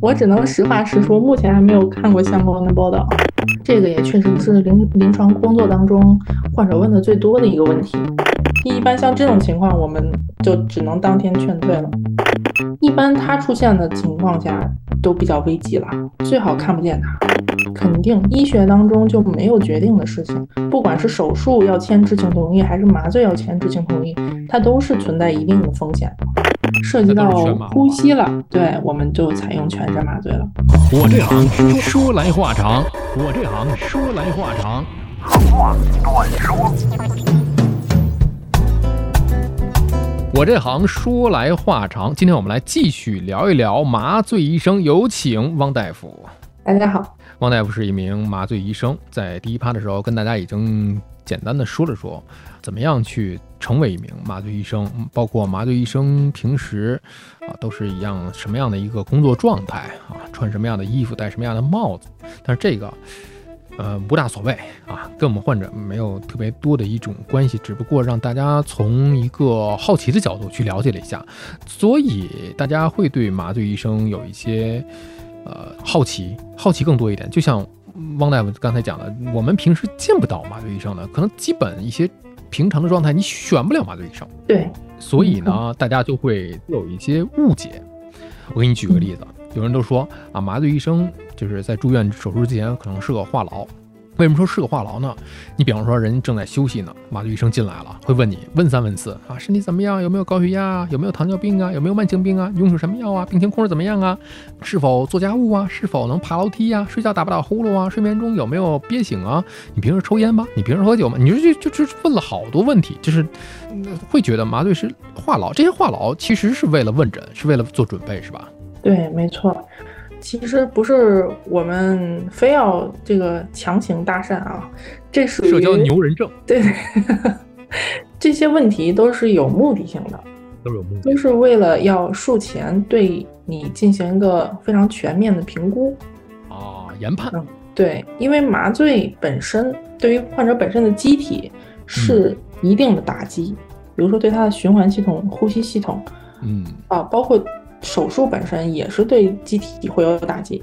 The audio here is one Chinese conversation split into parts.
我只能实话实说，目前还没有看过相关的报道。这个也确实是临临床工作当中患者问的最多的一个问题。一般像这种情况，我们就只能当天劝退了。一般他出现的情况下都比较危急了，最好看不见他。肯定医学当中就没有决定的事情，不管是手术要签知情同意，还是麻醉要签知情同意，它都是存在一定的风险。涉及到呼吸了，对，我们就采用全身麻醉了。我这行说来话长，我这行说来话长，话短说。我这行说来话长，今天我们来继续聊一聊麻醉医生，有请汪大夫。大家好，汪大夫是一名麻醉医生，在第一趴的时候跟大家已经简单的说了说，怎么样去成为一名麻醉医生，包括麻醉医生平时啊都是一样什么样的一个工作状态啊，穿什么样的衣服，戴什么样的帽子，但是这个。呃，不大所谓啊，跟我们患者没有特别多的一种关系，只不过让大家从一个好奇的角度去了解了一下，所以大家会对麻醉医生有一些呃好奇，好奇更多一点。就像汪大夫刚才讲的，我们平时见不到麻醉医生的，可能基本一些平常的状态你选不了麻醉医生。对，所以呢，大家就会有一些误解。我给你举个例子。有人都说啊，麻醉医生就是在住院手术之前可能是个话痨。为什么说是个话痨呢？你比方说人正在休息呢，麻醉医生进来了，会问你问三问四啊，身体怎么样？有没有高血压？有没有糖尿病啊？有没有慢性病啊？用什么药啊？病情控制怎么样啊？是否做家务啊？是否能爬楼梯啊？睡觉打不打呼噜啊？睡眠中有没有憋醒啊？你平时抽烟吗？你平时喝酒吗？你说就就就问了好多问题，就是会觉得麻醉师话痨。这些话痨其实是为了问诊，是为了做准备，是吧？对，没错，其实不是我们非要这个强行搭讪啊，这属于社交牛人症。对，这些问题都是有目的性的，都有目的，都是为了要术前对你进行一个非常全面的评估啊，研判。嗯，对，因为麻醉本身对于患者本身的机体是一定的打击，比如说对他的循环系统、呼吸系统，嗯啊，包括。手术本身也是对机体会有打击。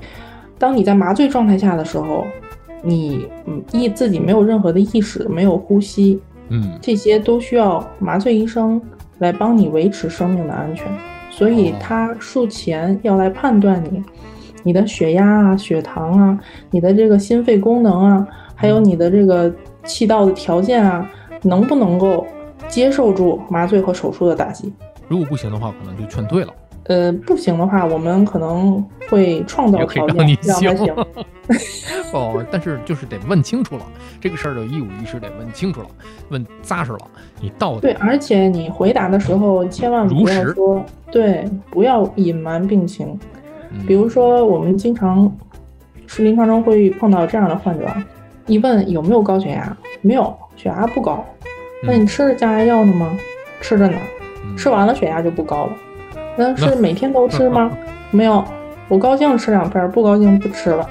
当你在麻醉状态下的时候，你嗯意自己没有任何的意识，没有呼吸，嗯，这些都需要麻醉医生来帮你维持生命的安全。所以他术前要来判断你，你的血压啊、血糖啊、你的这个心肺功能啊，还有你的这个气道的条件啊，能不能够接受住麻醉和手术的打击？如果不行的话，可能就劝退了。呃，不行的话，我们可能会创造条件让他行。哦，但是就是得问清楚了，这个事儿的一五一十得问清楚了，问扎实了，你到底对，而且你回答的时候千万不要说对，不要隐瞒病情。比如说，我们经常是临床中会碰到这样的患者，一问有没有高血压，没有，血压不高。那你吃着降压药呢吗？吃着呢，吃完了血压就不高了。那是每天都吃吗？没有，我高兴吃两片，不高兴不吃了。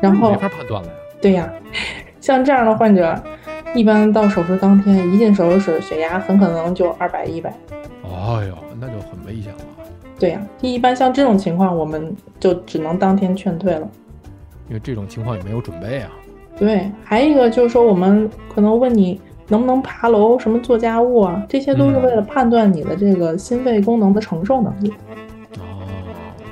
然后没法判断了呀。对呀，像这样的患者，一般到手术当天一进手术室，血压很可能就二百一百。哎呦，那就很危险了。对呀，一般像这种情况，我们就只能当天劝退了。因为这种情况也没有准备啊。对，还有一个就是说，我们可能问你。能不能爬楼？什么做家务啊？这些都是为了判断你的这个心肺功能的承受能力。哦，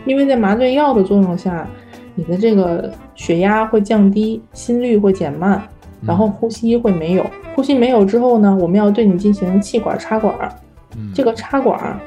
因为在麻醉药的作用下，你的这个血压会降低，心率会减慢，然后呼吸会没有。呼吸没有之后呢，我们要对你进行气管插管。这个插管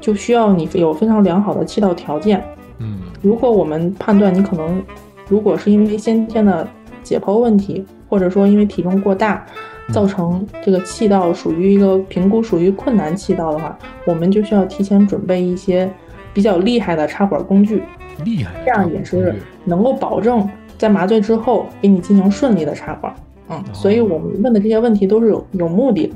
就需要你有非常良好的气道条件。嗯，如果我们判断你可能，如果是因为先天的解剖问题，或者说因为体重过大。造成这个气道属于一个评估属于困难气道的话，我们就需要提前准备一些比较厉害的插管工具。厉害，这样也是能够保证在麻醉之后给你进行顺利的插管。嗯，所以我们问的这些问题都是有有目的的，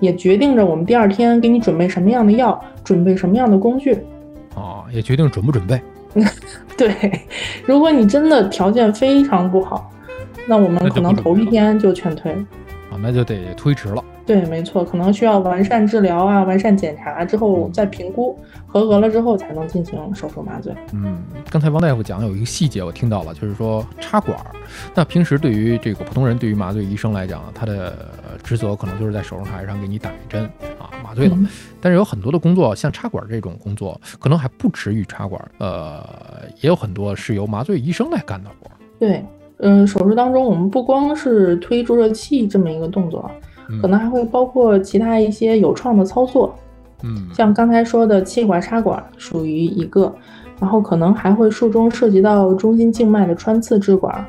也决定着我们第二天给你准备什么样的药，准备什么样的工具。哦，也决定准不准备。对，如果你真的条件非常不好，那我们可能头一天就劝退了。那就得推迟了。对，没错，可能需要完善治疗啊，完善检查之后再评估，合格了之后才能进行手术麻醉。嗯，刚才王大夫讲有一个细节我听到了，就是说插管儿。那平时对于这个普通人，对于麻醉医生来讲，他的职责可能就是在手术台上给你打一针啊，麻醉了。但是有很多的工作，像插管这种工作，可能还不止于插管，呃，也有很多是由麻醉医生来干的活。对，嗯，手术当中我们不光是推注射器这么一个动作。可能还会包括其他一些有创的操作，嗯，像刚才说的气管插管属于一个，然后可能还会术中涉及到中心静脉的穿刺支管，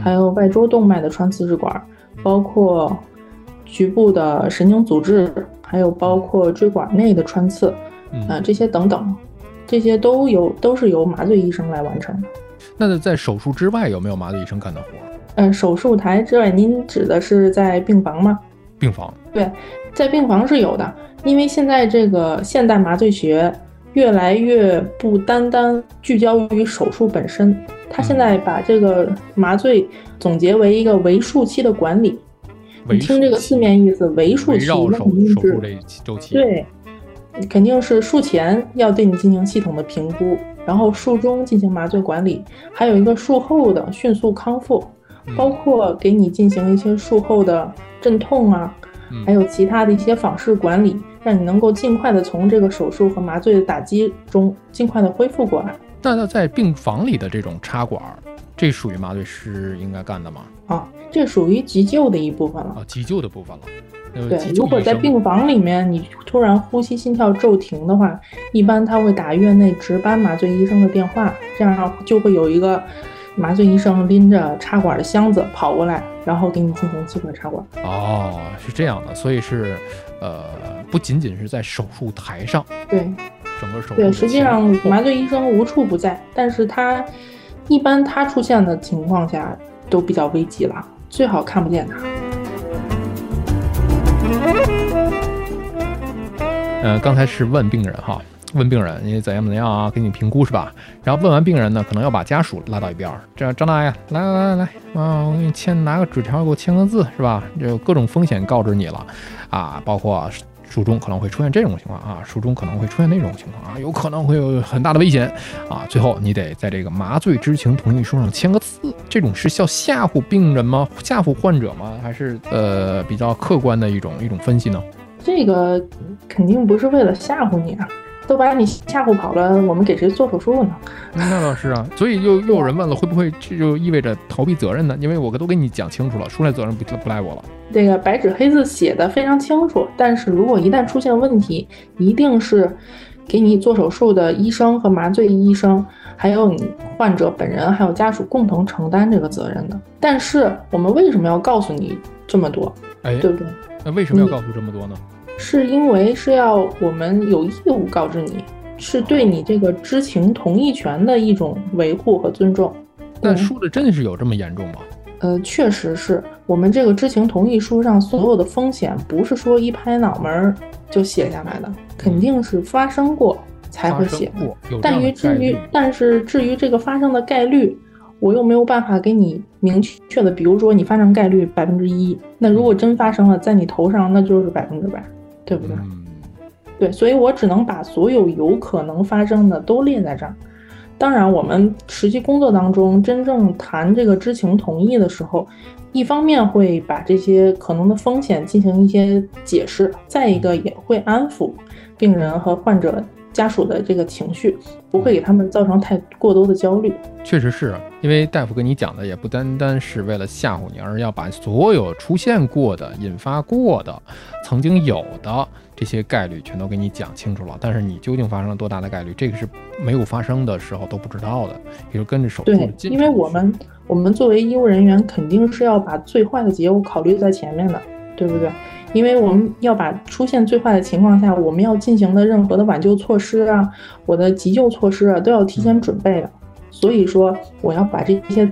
还有外周动脉的穿刺支管，包括局部的神经阻滞，还有包括椎管内的穿刺，啊，这些等等，这些都由都是由麻醉医生来完成的。那在手术之外有没有麻醉医生干的活？嗯，手术台之外，您指的是在病房吗？病房对，在病房是有的，因为现在这个现代麻醉学越来越不单单聚焦于手术本身，它现在把这个麻醉总结为一个为术期的管理。你听这个字面意思，为术期那肯定是对，肯定是术前要对你进行系统的评估，然后术中进行麻醉管理，还有一个术后的迅速康复，包括给你进行一些术后的。镇痛啊，还有其他的一些访视管理，让你能够尽快的从这个手术和麻醉的打击中尽快的恢复过来。那在病房里的这种插管，这属于麻醉师应该干的吗？啊，这属于急救的一部分了。啊，急救的部分了。对，如果在病房里面你突然呼吸心跳骤停的话，一般他会打院内值班麻醉医生的电话，这样就会有一个。麻醉医生拎着插管的箱子跑过来，然后给你进行气管插管。哦，是这样的，所以是，呃，不仅仅是在手术台上，对，整个手术对，实际上麻醉医生无处不在，但是他一般他出现的情况下都比较危急了，最好看不见他。嗯，刚才是问病人哈。问病人你怎样怎样啊？给你评估是吧？然后问完病人呢，可能要把家属拉到一边儿。这张大爷，来来来来啊，我给你签拿个纸条，给我签个字是吧？就各种风险告知你了啊，包括术中可能会出现这种情况啊，术中可能会出现那种情况啊，有可能会有很大的危险啊。最后你得在这个麻醉知情同意书上签个字。这种是叫吓唬病人吗？吓唬患者吗？还是呃比较客观的一种一种分析呢？这个肯定不是为了吓唬你啊。都把你吓唬跑了，我们给谁做手术呢？那倒是啊，所以又又有人问了，会不会这就意味着逃避责任呢？因为我都给你讲清楚了，出来责任不不赖我了。这个白纸黑字写的非常清楚，但是如果一旦出现问题，一定是给你做手术的医生和麻醉医生，还有你患者本人还有家属共同承担这个责任的。但是我们为什么要告诉你这么多？哎，对不对？那为什么要告诉这么多呢？是因为是要我们有义务告知你，是对你这个知情同意权的一种维护和尊重。但说的真的是有这么严重吗？呃，确实是我们这个知情同意书上所有的风险，不是说一拍脑门就写下来的，肯定是发生过才会写。但于至于，但是至于这个发生的概率，我又没有办法给你明确的，比如说你发生概率百分之一，那如果真发生了在你头上，那就是百分之百。对不对？对，所以我只能把所有有可能发生的都列在这儿。当然，我们实际工作当中真正谈这个知情同意的时候，一方面会把这些可能的风险进行一些解释，再一个也会安抚病人和患者。家属的这个情绪不会给他们造成太过多的焦虑。确实是因为大夫跟你讲的也不单单是为了吓唬你，而是要把所有出现过的、引发过的、曾经有的这些概率全都给你讲清楚了。但是你究竟发生了多大的概率，这个是没有发生的时候都不知道的。比如跟着手术，对，因为我们我们作为医务人员，肯定是要把最坏的结果考虑在前面的，对不对？因为我们要把出现最坏的情况下，我们要进行的任何的挽救措施啊，我的急救措施啊，都要提前准备的。所以说，我要把这些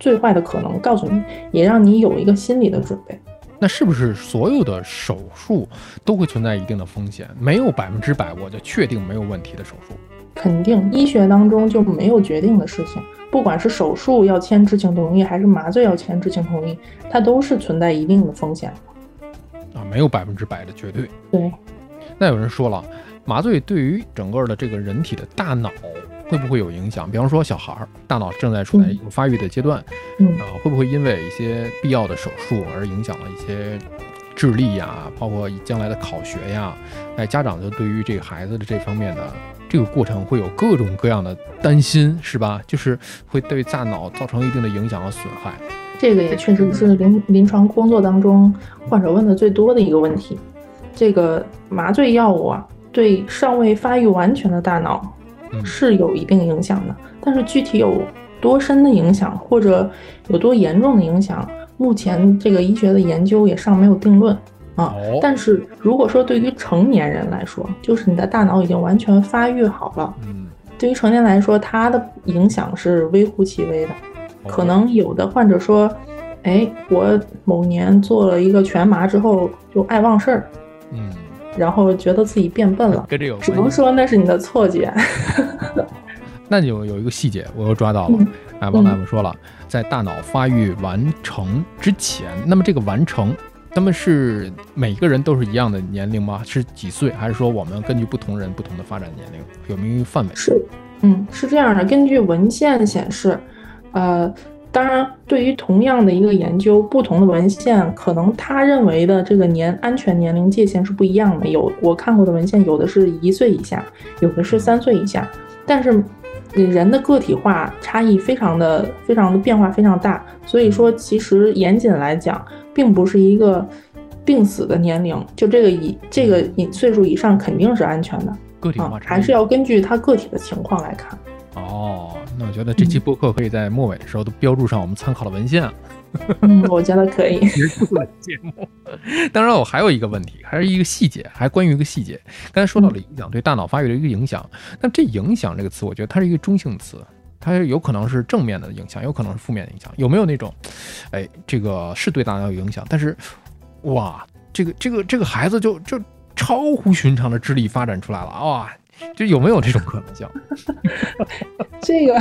最坏的可能告诉你，也让你有一个心理的准备。那是不是所有的手术都会存在一定的风险？没有百分之百我就确定没有问题的手术？肯定，医学当中就没有决定的事情。不管是手术要签知情同意，还是麻醉要签知情同意，它都是存在一定的风险。啊，没有百分之百的绝对。对，那有人说了，麻醉对于整个的这个人体的大脑会不会有影响？比方说小孩儿大脑正在处在一个发育的阶段，嗯呃，会不会因为一些必要的手术而影响了一些智力呀，包括将来的考学呀？哎，家长就对于这个孩子的这方面的这个过程会有各种各样的担心，是吧？就是会对大脑造成一定的影响和损害。这个也确实是临临床工作当中患者问的最多的一个问题。这个麻醉药物啊，对尚未发育完全的大脑嗯是有一定影响的，但是具体有多深的影响，或者有多严重的影响，目前这个医学的研究也尚没有定论啊。哦但是如果说对于成年人来说，就是你的大脑已经完全发育好了，嗯，对于成年来说，它的影响是微乎其微的。可能有的患者说，哎，我某年做了一个全麻之后就爱忘事儿，嗯，然后觉得自己变笨了，跟这有只能。说那是你的错觉。那有有一个细节，我又抓到了。嗯哎，王大夫说了，在大脑发育完成之前，那么这个完成，他们是每个人都是一样的年龄吗？是几岁？还是说我们根据不同人不同的发展年龄有没有范围？是，嗯，是这样的。根据文献显示，呃，当然，对于同样的一个研究，不同的文献可能他认为的这个年安全年龄界限是不一样的。有我看过的文献，有的是一岁以下，有的是三岁以下，但是。人的个体化差异非常的、非常的变化非常大，所以说其实严谨来讲，并不是一个病死的年龄，就这个以这个以岁数以上肯定是安全的。个体啊化，还是要根据他个体的情况来看。哦。那我觉得这期播客可以在末尾的时候都标注上我们参考的文献。嗯，我觉得可以。结束了节目。当然，我还有一个问题，还是一个细节，还关于一个细节。刚才说到了影响，对大脑发育的一个影响。但这“影响”这个词，我觉得它是一个中性词，它有可能是正面的影响，有可能是负面的影响。有没有那种，哎，这个是对大脑有影响，但是，哇，这个这个这个孩子就就超乎寻常的智力发展出来了，哇，就有没有这种可能性？这个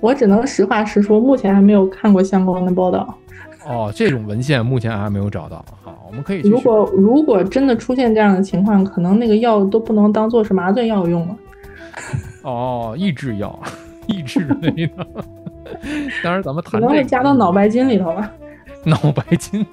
我只能实话实说，目前还没有看过相关的报道。哦，这种文献目前还没有找到。好，我们可以去如果如果真的出现这样的情况，可能那个药都不能当做是麻醉药用了。哦，抑制药，抑制类的。当然，咱们可能会加到脑白金里头吧。脑白金。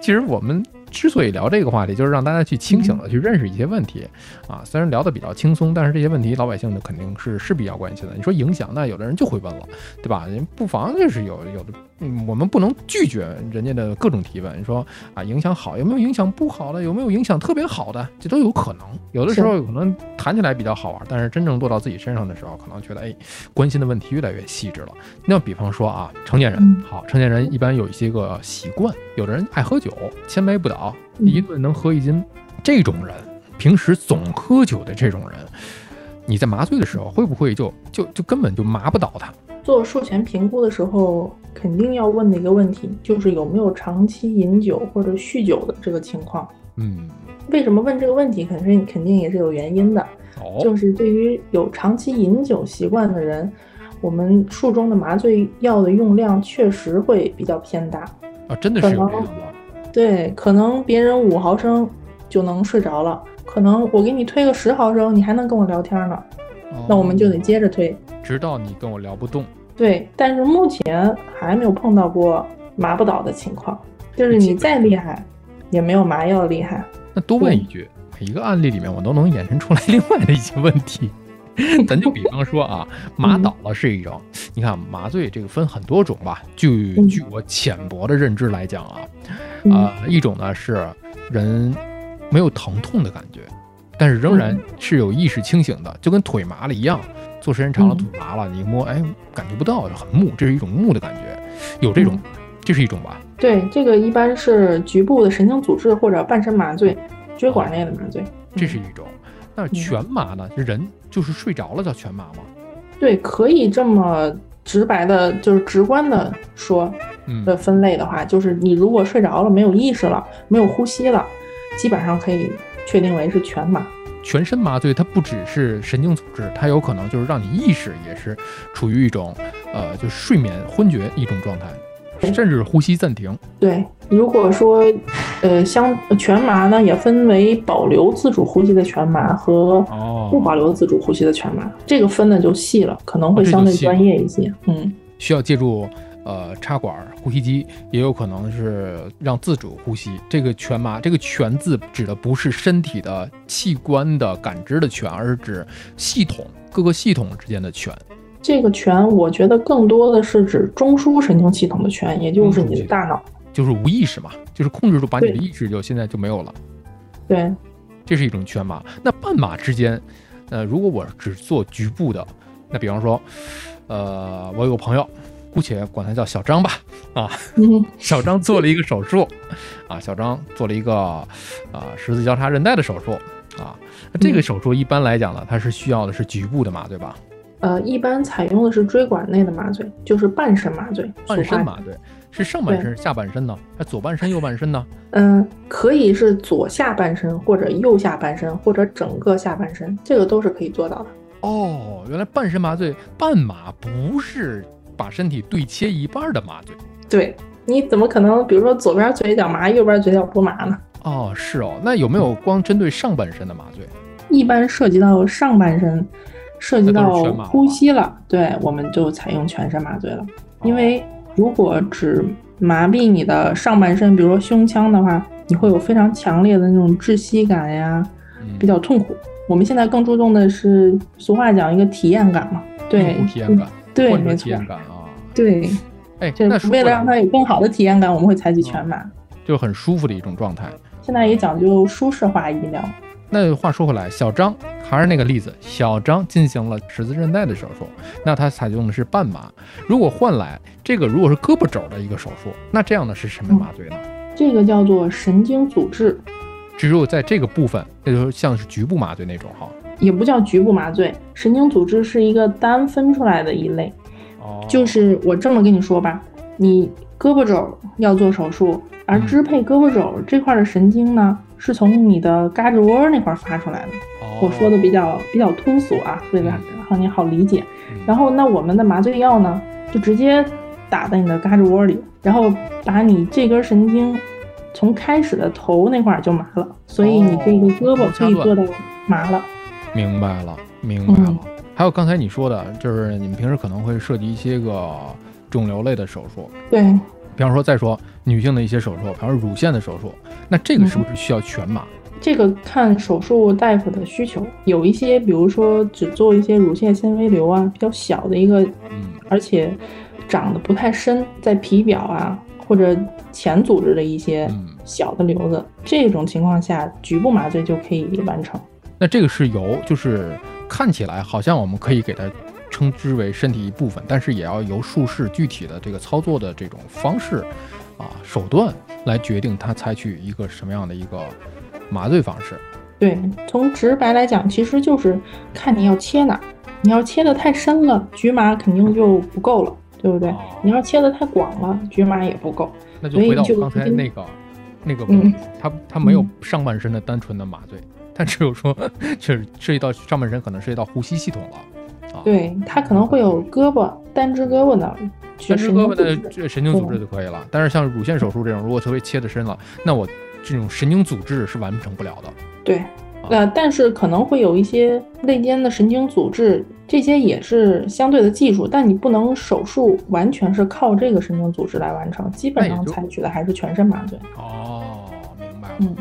其实我们之所以聊这个话题，就是让大家去清醒的去认识一些问题啊。虽然聊得比较轻松，但是这些问题老百姓呢肯定是是比较关心的。你说影响，那有的人就会问了，对吧？人不妨就是有有的，嗯，我们不能拒绝人家的各种提问。你说啊，影响好，有没有影响不好的？有没有影响特别好的？这都有可能。有的时候可能谈起来比较好玩，但是真正落到自己身上的时候，可能觉得哎，关心的问题越来越细致了。那比方说啊，成年人嗯好，成年人一般有一些个习惯，有的人爱喝酒，千杯不倒，嗯一顿能喝一斤。这种人，平时总喝酒的这种人，你在麻醉的时候会不会就就就根本就麻不倒他？做术前评估的时候，肯定要问的一个问题就是有没有长期饮酒或者酗酒的这个情况。嗯，为什么问这个问题？肯定肯定也是有原因的。哦，就是对于有长期饮酒习惯的人，我们术中的麻醉药的用量确实会比较偏大。啊，真的是。对，可能别人五毫升就能睡着了，可能我给你推个十毫升，你还能跟我聊天呢，那我们就得接着推。直到你跟我聊不动。对，但是目前还没有碰到过麻不倒的情况，就是你再厉害，也没有麻药厉害。那多问一句，每一个案例里面我都能衍生出来另外的一些问题。咱就比方说啊，麻倒了是一种，你看麻醉这个分很多种吧。据嗯据我浅薄的认知来讲啊，嗯啊、一种呢是人没有疼痛的感觉，但是仍然嗯是有意识清醒的，就跟腿麻了一样。坐时间长了嗯腿麻了，你一摸，哎，感觉不到，很木，这是一种木的感觉，有这种，这是一种吧？对，这个一般是局部的神经阻滞或者半身麻醉、椎管内的麻醉。这是一种。那全麻呢？人就是睡着了叫全麻吗？对，可以这么直白的，就是直观的说嗯，的分类的话，就是你如果睡着了，没有意识了，没有呼吸了，基本上可以确定为是全麻。全身麻醉它不只是神经组织，它有可能就是让你意识也是处于一种呃，就是睡眠昏厥一种状态，甚至呼吸暂停。对，如果说呃，相全麻呢也分为保留自主呼吸的全麻和不保留自主呼吸的全麻，这个分的就细了，可能会相对专业一些。嗯，需要借助呃插管呼吸机，也有可能是让自主呼吸。这个全麻，这个全字指的不是身体的器官的感知的全，而是指系统各个系统之间的全。这个全，我觉得更多的是指中枢神经系统的全，也就是你的大脑，就是无意识嘛，就是控制住把你的意识就现在就没有了。对，这是一种全麻。那半麻之间，呃，如果我只做局部的，那比方说，呃，我有个朋友，姑且管他叫小张吧，啊，小张做了一个手术，啊，小张做了一个啊十字交叉韧带的手术，啊，那这个手术一般来讲呢，它是需要的是局部的嘛，对吧？呃，一般采用的是椎管内的麻醉，就是半身麻醉。半身麻醉是上半身、下半身呢？还左半身、右半身呢？嗯，可以是左下半身，或者右下半身，或者整个下半身，这个都是可以做到的。哦，原来半身麻醉半麻不是把身体对切一半的麻醉。对，你怎么可能，比如说左边嘴角麻，右边嘴角不麻呢？哦，是哦，那有没有光针对上半身的麻醉？一般涉及到上半身。涉及到呼吸了，对，我们就采用全身麻醉了。因为如果只麻痹你的上半身，比如说胸腔的话，你会有非常强烈的那种窒息感呀，比较痛苦。我们现在更注重的是，俗话讲一个体验感嘛，对，体验感，对，没错，体验感啊，对，哎，那为了让他有更好的体验感，我们会采取全麻，就很舒服的一种状态。现在也讲究舒适化医疗。那话说回来，小张还是那个例子，小张进行了十字韧带的手术，那他采用的是半麻。如果换来这个，如果是胳膊肘的一个手术，那这样的是什么麻醉呢？这个叫做神经阻滞，只有在这个部分，那就像是局部麻醉那种哈。也不叫局部麻醉，神经阻滞是一个单分出来的一类。哦，就是我这么跟你说吧，你胳膊肘要做手术，而支配胳膊肘这块的神经呢？是从你的胳肢窝那块发出来的，我说的比较比较通俗啊，为了让你好理解。然后那我们的麻醉药呢，就直接打在你的胳肢窝里，然后把你这根神经从开始的头那块就麻了，所以你这个胳膊可以做到麻了。明白了，明白了。还有刚才你说的，就是你们平时可能会涉及一些个肿瘤类的手术，对，比方说再说。女性的一些手术，比方说乳腺的手术，那这个是不是需要全麻？这个看手术大夫的需求，有一些，比如说只做一些乳腺纤维瘤啊，比较小的一个，嗯，而且长得不太深，在皮表啊或者浅组织的一些小的瘤子，这种情况下，局部麻醉就可以完成。那这个是由，就是看起来好像我们可以给它称之为身体一部分，但是也要由术士具体的这个操作的这种方式。啊，手段来决定他采取一个什么样的一个麻醉方式。对，从直白来讲，其实就是看你要切哪。你要切的太深了，局麻肯定就不够了，对不对？你要切的太广了，局麻也不够。那就回到刚才那个那个问题，他他没有上半身的单纯的麻醉，他只有说，就是涉及到上半身，可能涉及到呼吸系统了。对它可能会有胳膊单只胳膊的。单只胳膊的这神经组织就可以了，但是像乳腺手术这种，如果特别切的深了，那我这种神经组织是完成不了的。对，呃，但是可能会有一些肋间的神经组织，这些也是相对的技术，但你不能手术完全是靠这个神经组织来完成，基本上采取的还是全身麻醉。哦，明白了。嗯。